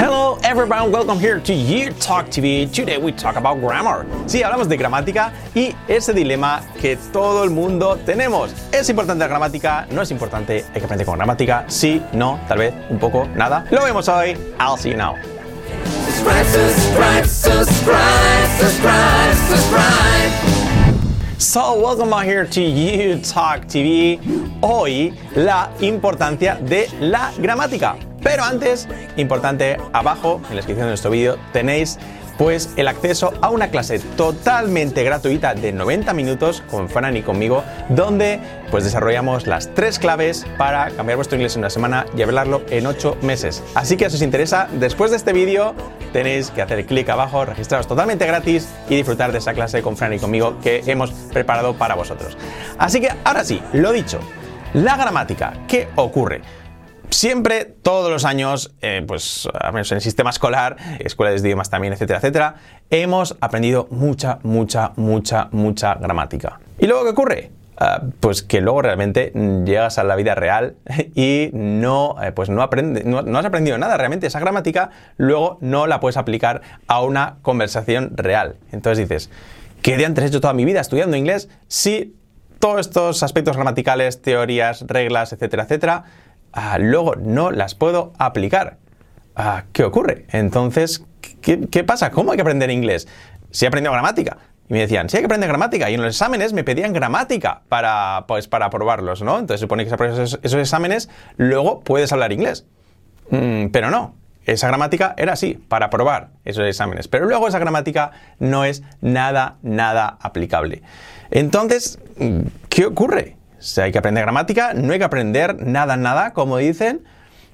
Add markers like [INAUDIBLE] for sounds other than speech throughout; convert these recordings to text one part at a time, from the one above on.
Hello everyone, welcome here to You Talk TV. Today we talk about grammar. Sí, hablamos de gramática y ese dilema que todo el mundo tenemos. ¿Es importante la gramática? ¿No es importante? ¿Hay que aprender con gramática? Sí, no, tal vez, un poco, nada. Lo vemos hoy. I'll see you now. So, welcome back here to You Talk TV. Hoy, la importancia de la gramática. Pero antes, importante, abajo en la descripción de nuestro vídeo tenéis pues el acceso a una clase totalmente gratuita de 90 minutos con Fran y conmigo, donde pues desarrollamos las tres claves para cambiar vuestro inglés en una semana y hablarlo en 8 meses. Así que si os interesa, después de este vídeo tenéis que hacer clic abajo, registraros totalmente gratis y disfrutar de esa clase con Fran y conmigo que hemos preparado para vosotros. Así que ahora sí, lo dicho, la gramática, ¿qué ocurre? Siempre, todos los años, eh, pues al menos en el sistema escolar, escuelas de idiomas también, etcétera, etcétera, hemos aprendido mucha, mucha, mucha, mucha gramática. ¿Y luego qué ocurre? Ah, pues que luego realmente llegas a la vida real [LAUGHS] y no, eh, pues no, no has aprendido nada. Realmente esa gramática luego no la puedes aplicar a una conversación real. Entonces dices, ¿qué de antes he hecho toda mi vida estudiando inglés? Sí, todos estos aspectos gramaticales, teorías, reglas, etcétera, etcétera, ah, luego no las puedo aplicar. Ah, ¿Qué ocurre? Entonces, ¿qué, pasa? ¿Cómo hay que aprender inglés? Si he aprendido gramática. Y me decían, sí hay que aprender gramática. Y en los exámenes me pedían gramática para, pues, para aprobarlos, ¿no? Entonces supone que si esos exámenes, luego puedes hablar inglés. Mm, pero no. Esa gramática era así, para aprobar esos exámenes. Pero luego esa gramática no es nada, nada aplicable. Entonces, ¿qué ocurre? Si hay que aprender gramática, no hay que aprender nada, nada, como dicen.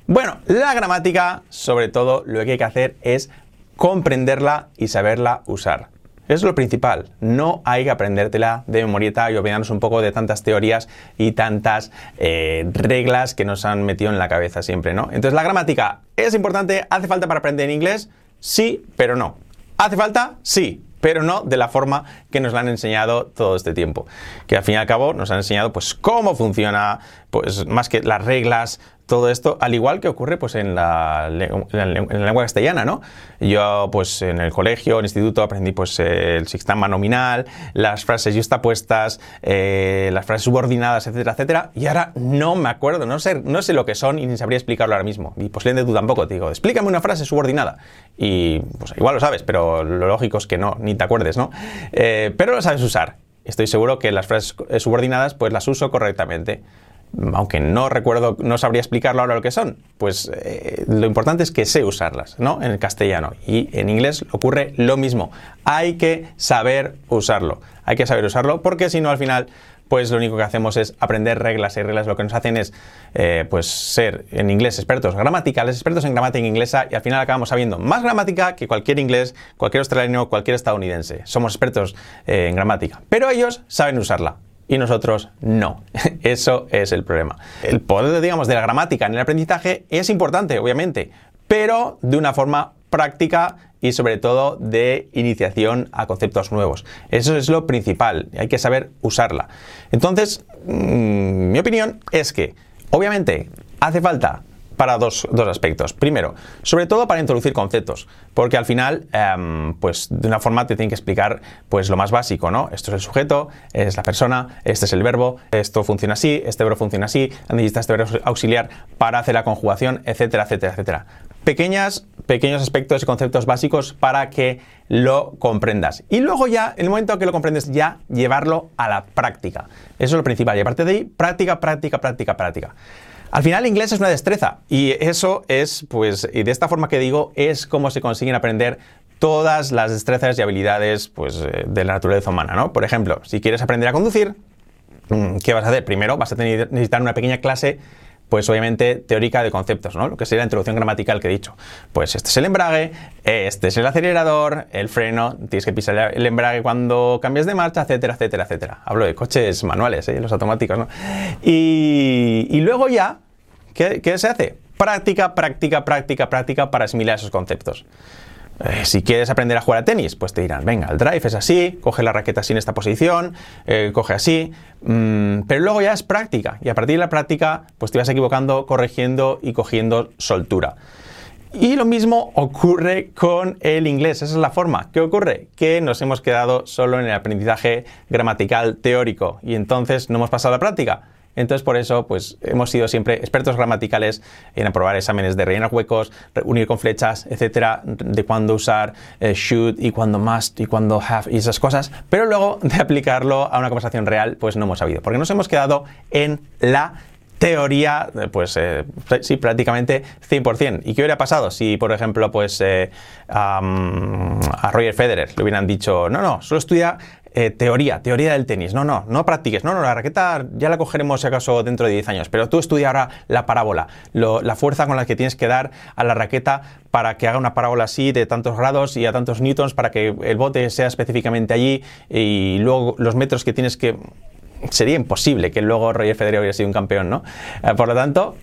Bueno, la gramática, sobre todo, lo que hay que hacer es comprenderla y saberla usar. Es lo principal. No hay que aprendértela de memorieta y olvidarnos un poco de tantas teorías y tantas eh, reglas que nos han metido en la cabeza siempre, ¿no? Entonces, la gramática es importante. ¿Hace falta para aprender inglés? Sí, pero no. ¿Hace falta? Sí, pero no de la forma que nos la han enseñado todo este tiempo. Que al fin y al cabo nos han enseñado pues cómo funciona, pues más que las reglas, todo esto, al igual que ocurre pues en la, en la, en la lengua castellana, ¿no? Yo pues en el colegio, en el instituto aprendí pues el sistema nominal, las frases yustapuestas, eh, las frases subordinadas, etcétera, etcétera, y ahora no me acuerdo, no sé, no sé lo que son y ni sabría explicarlo ahora mismo. Y posiblemente tú tampoco, te digo, explícame una frase subordinada. Y pues igual lo sabes, pero lo lógico es que no, ni te acuerdes, ¿no? Eh, pero lo sabes usar. Estoy seguro que las frases subordinadas pues las uso correctamente aunque no recuerdo, no sabría explicarlo ahora lo que son, pues eh, lo importante es que sé usarlas, ¿no? En el castellano. Y en inglés ocurre lo mismo. Hay que saber usarlo. Hay que saber usarlo porque si no al final pues lo único que hacemos es aprender reglas y reglas lo que nos hacen es eh, pues ser en inglés expertos gramaticales, expertos en gramática inglesa y al final acabamos sabiendo más gramática que cualquier inglés, cualquier australiano, cualquier estadounidense. Somos expertos eh, en gramática, pero ellos saben usarla y nosotros no. [LAUGHS] Eso es el problema. El poder, digamos, de la gramática en el aprendizaje es importante, obviamente, pero de una forma práctica y sobre todo de iniciación a conceptos nuevos. Eso es lo principal, hay que saber usarla. Entonces, mmm, mi opinión es que, obviamente, hace falta para dos, dos, aspectos. Primero, sobre todo para introducir conceptos, porque al final, eh, pues de una forma te tienen que explicar pues lo más básico, ¿no? Esto es el sujeto, es la persona, este es el verbo, esto funciona así, este verbo funciona así, necesitas este verbo auxiliar para hacer la conjugación, etcétera, etcétera, etcétera. Pequeñas, pequeños aspectos y conceptos básicos para que lo comprendas. Y luego ya, en el momento que lo comprendes, ya llevarlo a la práctica. Eso es lo principal. Y aparte de ahí, práctica, práctica, práctica, práctica. Al final el inglés es una destreza y eso es, pues, y de esta forma que digo, es como se consiguen aprender todas las destrezas y habilidades pues, de la naturaleza humana, ¿no? Por ejemplo, si quieres aprender a conducir, ¿qué vas a hacer? Primero vas a tener, necesitar una pequeña clase pues obviamente teórica de conceptos, ¿no? Lo que sería la introducción gramatical que he dicho. Pues este es el embrague, este es el acelerador, el freno, tienes que pisar el embrague cuando cambias de marcha, etcétera, etcétera, etcétera. Hablo de coches manuales, ¿eh? los automáticos, ¿no? Y, y luego ya, ¿qué, ¿qué, se hace? Práctica, práctica, práctica, práctica para asimilar esos conceptos. Eh, si quieres aprender a jugar a tenis, pues te dirán, venga, el drive es así, coge la raqueta así en esta posición, eh, coge así, mmm, pero luego ya es práctica y a partir de la práctica pues te vas equivocando, corrigiendo y cogiendo soltura. Y lo mismo ocurre con el inglés, esa es la forma. ¿Qué ocurre? Que nos hemos quedado solo en el aprendizaje gramatical teórico y entonces no hemos pasado a la práctica. Entonces, por eso, pues hemos sido siempre expertos gramaticales en aprobar exámenes de rellenar huecos, unir con flechas, etcétera, de cuándo usar eh, should y cuándo must y cuándo have y esas cosas. Pero luego [LAUGHS] de aplicarlo a una conversación real, pues no hemos sabido, porque nos hemos quedado en la teoría, pues eh, sí, prácticamente 100%. ¿Y qué hubiera pasado si, por ejemplo, pues eh, a Roger Federer le hubieran dicho, no, no, solo estudia eh, teoría, teoría del tenis, no, no, no practiques, no, no, la raqueta ya la cogeremos si acaso dentro de 10 años, pero tú estudia ahora la parábola, lo- la fuerza con la que tienes que dar a la raqueta para que haga una parábola así de tantos grados y a tantos newtons para que el bote sea específicamente allí y luego los metros que tienes que sería imposible que luego Roger Federer hubiera sido un campeón, ¿no? Eh, por lo tanto,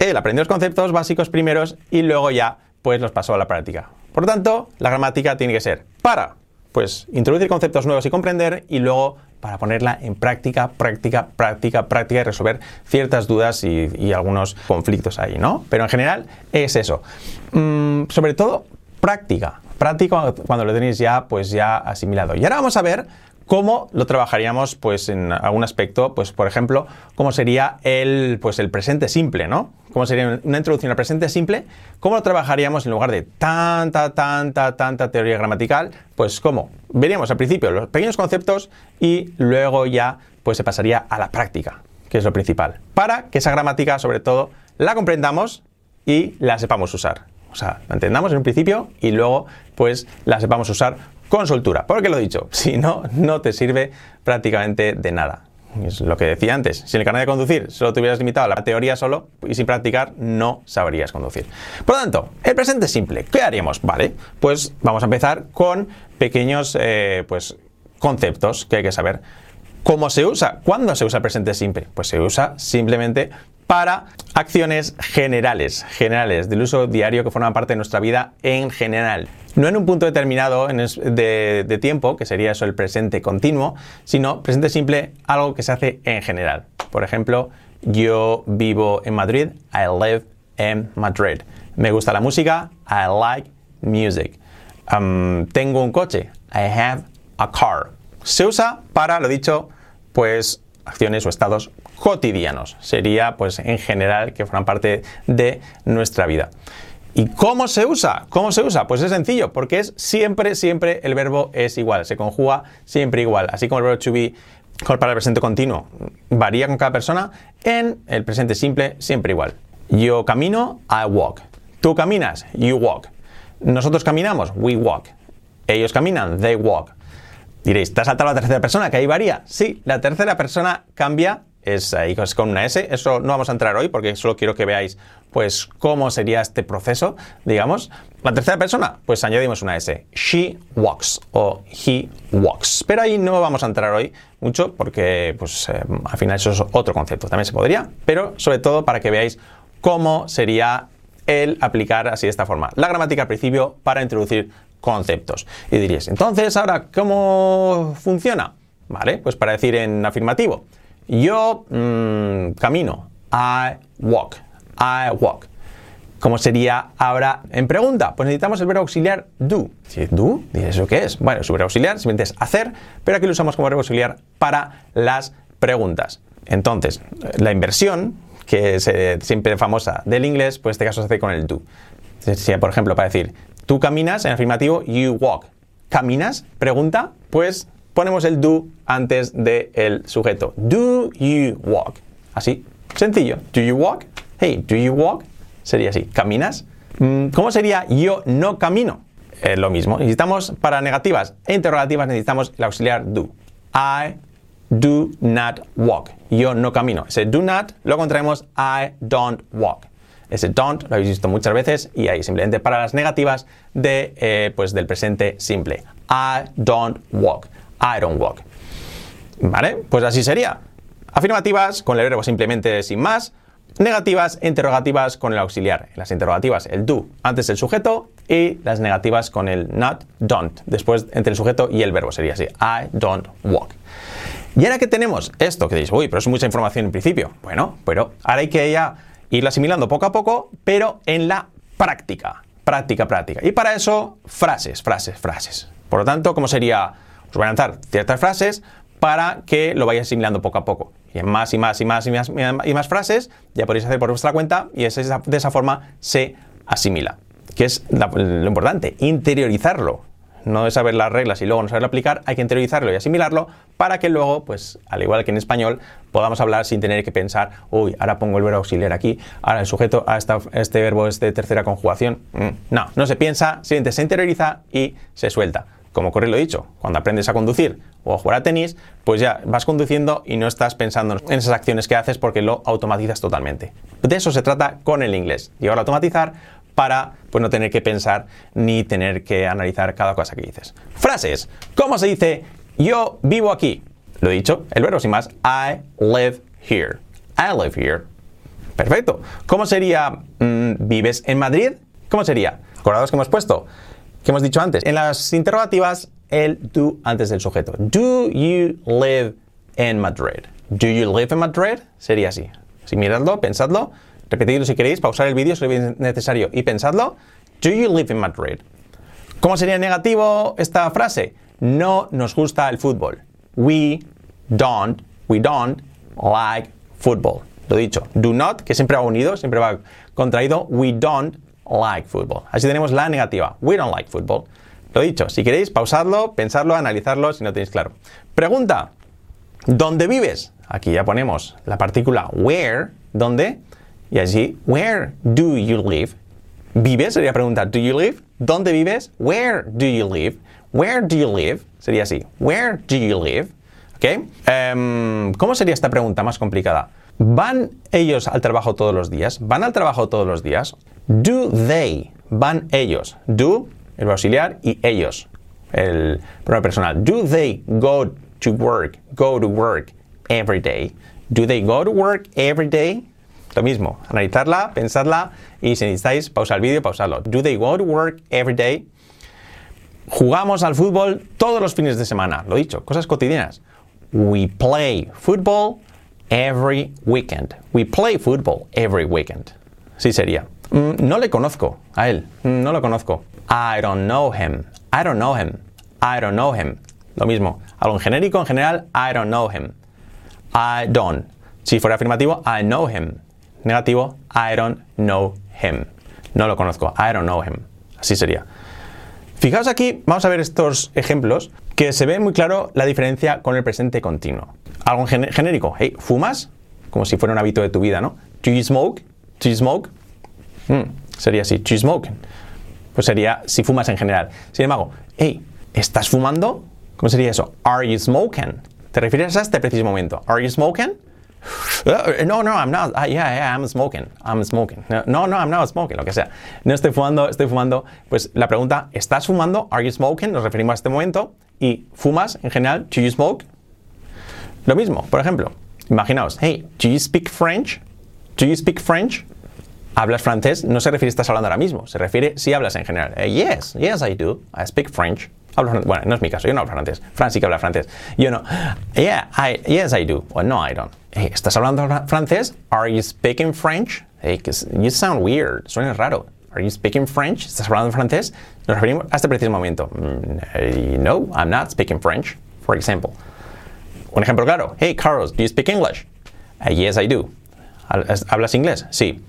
él aprendió los conceptos básicos primeros y luego ya pues los pasó a la práctica. Por lo tanto, la gramática tiene que ser para pues introducir conceptos nuevos y comprender y luego para ponerla en práctica, práctica, práctica, práctica y resolver ciertas dudas y, algunos conflictos ahí, ¿no? Pero en general es eso. Mm, sobre todo práctica, práctica cuando lo tenéis ya pues ya asimilado. Y ahora vamos a ver cómo lo trabajaríamos pues en algún aspecto, pues por ejemplo, cómo sería el pues el presente simple, ¿no? Cómo sería una introducción al presente simple, cómo lo trabajaríamos en lugar de tanta tanta tanta teoría gramatical, pues cómo veríamos al principio los pequeños conceptos y luego ya pues se pasaría a la práctica, que es lo principal, para que esa gramática sobre todo la comprendamos y la sepamos usar. O sea, la entendamos en un principio y luego pues la sepamos usar con soltura. Porque lo dicho, si no, no te sirve prácticamente de nada. Es lo que decía antes. Si en el carnet de conducir solo te hubieras limitado a la teoría solo y sin practicar, no sabrías conducir. Por lo tanto, el presente simple, ¿qué haríamos? Vale, pues vamos a empezar con pequeños eh, pues, conceptos que hay que saber. ¿Cómo se usa? ¿Cuándo se usa el presente simple? Pues se usa simplemente para acciones generales, generales, del uso diario que forman parte de nuestra vida en general. No en un punto determinado de tiempo, que sería eso el presente continuo, sino presente simple, algo que se hace en general. Por ejemplo, yo vivo en Madrid, I live in Madrid. Me gusta la música, I like music. Um, tengo un coche, I have a car. Se usa para, lo dicho, pues acciones o estados cotidianos. Sería, pues en general, que forman parte de nuestra vida. ¿Y cómo se usa? ¿Cómo se usa? Pues es sencillo, porque es siempre, siempre el verbo es igual, se conjuga siempre igual. Así como el verbo to be para el presente continuo varía con cada persona, en el presente simple siempre igual. Yo camino, I walk. Tú caminas, you walk. Nosotros caminamos, we walk. Ellos caminan, they walk. Diréis, ¿te has saltado la tercera persona? ¿Que ahí varía? Sí, la tercera persona cambia, es ahí con una S. Eso no vamos a entrar hoy porque solo quiero que veáis pues cómo sería este proceso, digamos. La tercera persona, pues añadimos una S. She walks o he walks. Pero ahí no vamos a entrar hoy mucho porque pues eh, al final eso es otro concepto. También se podría, pero sobre todo para que veáis cómo sería el aplicar así de esta forma la gramática al principio para introducir conceptos. Y diríais, entonces, ahora, ¿cómo funciona? Vale, pues para decir en afirmativo, yo mm, camino, I walk, I walk. ¿Cómo sería ahora en pregunta? Pues necesitamos el verbo auxiliar do. Do, dices, ¿eso qué es? Bueno, su verbo auxiliar simplemente es hacer, pero aquí lo usamos como verbo auxiliar para las preguntas. Entonces, la inversión, que es eh, siempre famosa del inglés, pues en este caso se hace con el do. Por ejemplo, para decir, tú caminas, en afirmativo, you walk. ¿Caminas? Pregunta, pues ponemos el do antes del sujeto. Do you walk? Así, sencillo. Do you walk? Hey, do you walk? Sería así. ¿Caminas? Mm, ¿Cómo sería yo no camino? Eh, lo mismo. Necesitamos para negativas e interrogativas necesitamos el auxiliar do. I do not walk. Yo no camino. Ese do not lo contraemos I don't walk. Ese don't lo habéis visto muchas veces y ahí simplemente para las negativas de, eh, pues del presente simple. I don't walk. I don't walk. ¿Vale? Pues así sería. Afirmativas con el verbo simplemente sin más. Negativas interrogativas con el auxiliar. Las interrogativas el do antes del sujeto y las negativas con el not, don't. Después entre el sujeto y el verbo sería así. I don't walk. Y ahora que tenemos esto, que diréis, uy, pero es mucha información en principio. Bueno, pero ahora hay que ya irla asimilando poco a poco, pero en la práctica. práctica, práctica. Y para eso, frases, frases, frases. Por lo tanto, ¿cómo sería? Os voy a lanzar ciertas frases para que lo vayáis asimilando poco a poco. Y en más y más y más y más y más frases ya podéis hacer por vuestra cuenta y es esa- de esa forma se asimila. Que es lo importante, interiorizarlo. No es saber las reglas y luego no saberlo aplicar, hay que interiorizarlo y asimilarlo para que luego, pues al igual que en español, podamos hablar sin tener que pensar, uy, ahora pongo el verbo auxiliar aquí, ahora el sujeto, a este verbo es de tercera conjugación. Mm, No, no se piensa, simplemente se interioriza y se suelta. Como ocurre lo dicho, cuando aprendes a conducir o a jugar a tenis, pues ya vas conduciendo y no estás pensando en esas acciones que haces porque lo automatizas totalmente. De eso se trata con el inglés, llegar a automatizar para pues, no tener que pensar ni tener que analizar cada cosa que dices. Frases. ¿Cómo se dice yo vivo aquí? Lo he dicho, el verbo sin más, I live here. I live here. Perfecto. ¿Cómo sería mm, vives en Madrid? ¿Cómo sería? Acordaos que hemos puesto, que hemos dicho antes, en las interrogativas el do antes del sujeto. Do you live in Madrid? Do you live in Madrid? Sería así. Si miradlo, pensadlo, repetidlo si queréis, pausar el vídeo si veis necesario y pensadlo. Do you live in Madrid? ¿Cómo sería negativo esta frase? No nos gusta el fútbol. We don't, we don't like football. Lo dicho, do not, que siempre va unido, siempre va contraído, we don't like football. Así tenemos la negativa, we don't like football. Lo dicho, si queréis, pausadlo, pensarlo, analizarlo si no tenéis claro. Pregunta, ¿dónde vives? Aquí ya ponemos la partícula where, ¿dónde? Y allí, where do you live? ¿Vives? Sería pregunta, ¿do you live? ¿Dónde vives? Where do you live? Where do you live? Sería así, where do you live? ¿Ok? Em, ¿Cómo sería esta pregunta más complicada? ¿Van ellos al trabajo todos los días? ¿Van al trabajo todos los días? Do they? ¿Van ellos? Do, el auxiliar, y ellos, el pronombre personal. Do they go to work? Go to work every day? Do they go to work every day? Lo mismo, analizarla, pensarla y si necesitáis, pausar el vídeo, pausarlo. Do they go to work every day? Jugamos al fútbol todos los fines de semana, lo dicho, cosas cotidianas. We play football every weekend. We play football every weekend. Sí sería. Mm, no le conozco a él, Mm, no lo conozco. I don't know him. I don't know him. I don't know him. Lo mismo, algo en genérico, en general, I don't know him. I don't. Si fuera afirmativo, I know him. Negativo, I don't know him. No lo conozco, I don't know him. Así sería. Fijaos aquí, vamos a ver estos ejemplos que se ve muy claro la diferencia con el presente continuo. Algo en gen- genérico, hey, ¿fumas? Como si fuera un hábito de tu vida, ¿no? Do you smoke? Do you smoke? Mm, sería así, do you smoke? Pues sería si fumas en general. Sin embargo, hey, ¿estás fumando? ¿Cómo sería eso? Are you smoking? ¿Te refieres a este preciso momento? Are you smoking? Uh, no, no, I'm not. Uh, yeah, yeah, I'm smoking. I'm smoking. No, no, I'm not smoking. Lo que sea. No estoy fumando, estoy fumando. Pues la pregunta, ¿estás fumando? Are you smoking? Nos referimos a este momento. Y fumas en general, do you smoke? Lo mismo, por ejemplo, imaginaos, hey, do you speak French? Do you speak French? ¿Hablas francés? No se refiere estás hablando ahora mismo, se refiere si hablas en general. Eh, yes, yes I do. I speak French. Hablo bueno, no es mi caso, yo no hablo francés. Fran sí que habla francés. Yo no. Yeah, I, yes I do. Well, no, I don't. Hey, ¿estás hablando fra- francés? Are you speaking French? Hey, you sound weird. Suena raro. Are you speaking French? ¿Estás hablando francés? Nos referimos a este preciso momento. Mm, no, I'm not speaking French, for example. Un ejemplo claro. Hey, Carlos, do you speak English? Uh, yes, I do. ¿Hablas inglés? Sí.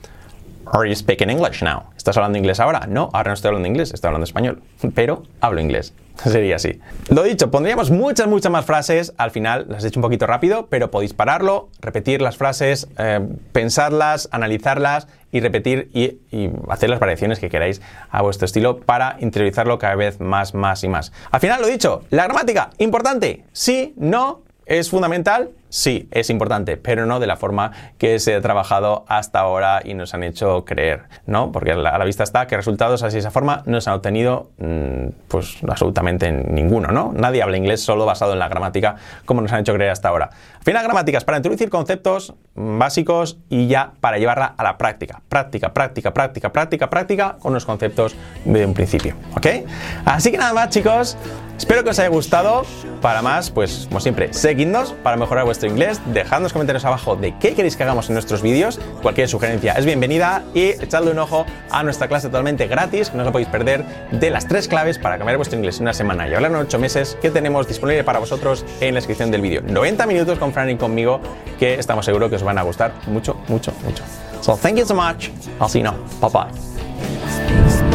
Are you speaking English now? ¿Estás hablando inglés ahora? No, ahora no estoy hablando inglés, estoy hablando español. [LAUGHS] Pero hablo inglés. [LAUGHS] Sería así. Lo dicho, pondríamos muchas, muchas más frases. Al final las he hecho un poquito rápido, pero podéis pararlo, repetir las frases, eh, pensarlas, analizarlas y repetir y, y hacer las variaciones que queráis a vuestro estilo para interiorizarlo cada vez más, más y más. Al final, lo dicho, la gramática, importante. Sí, no, ¿Es fundamental? Sí, es importante, pero no de la forma que se ha trabajado hasta ahora y nos han hecho creer, ¿no? Porque a la, la vista está que resultados así de esa forma no se han obtenido mm, pues absolutamente ninguno, ¿no? Nadie habla inglés solo basado en la gramática como nos han hecho creer hasta ahora. Al final, gramáticas para introducir conceptos básicos y ya para llevarla a la práctica. Práctica, práctica, práctica, práctica, práctica con los conceptos de un principio, ¿ok? Así que nada más, chicos. Espero que os haya gustado. Para más, pues como siempre, seguidnos para mejorar vuestro vuestro inglés, dejad en los comentarios abajo de qué queréis que hagamos en nuestros vídeos. Cualquier sugerencia es bienvenida y echadle un ojo a nuestra clase totalmente gratis, que no os podéis perder, de las tres claves para cambiar vuestro inglés en una semana y hablar en ocho meses que tenemos disponible para vosotros en la descripción del vídeo. 90 minutos con Fran y conmigo que estamos seguros que os van a gustar mucho, mucho, mucho. So thank you so much. I'll see you. Bye bye.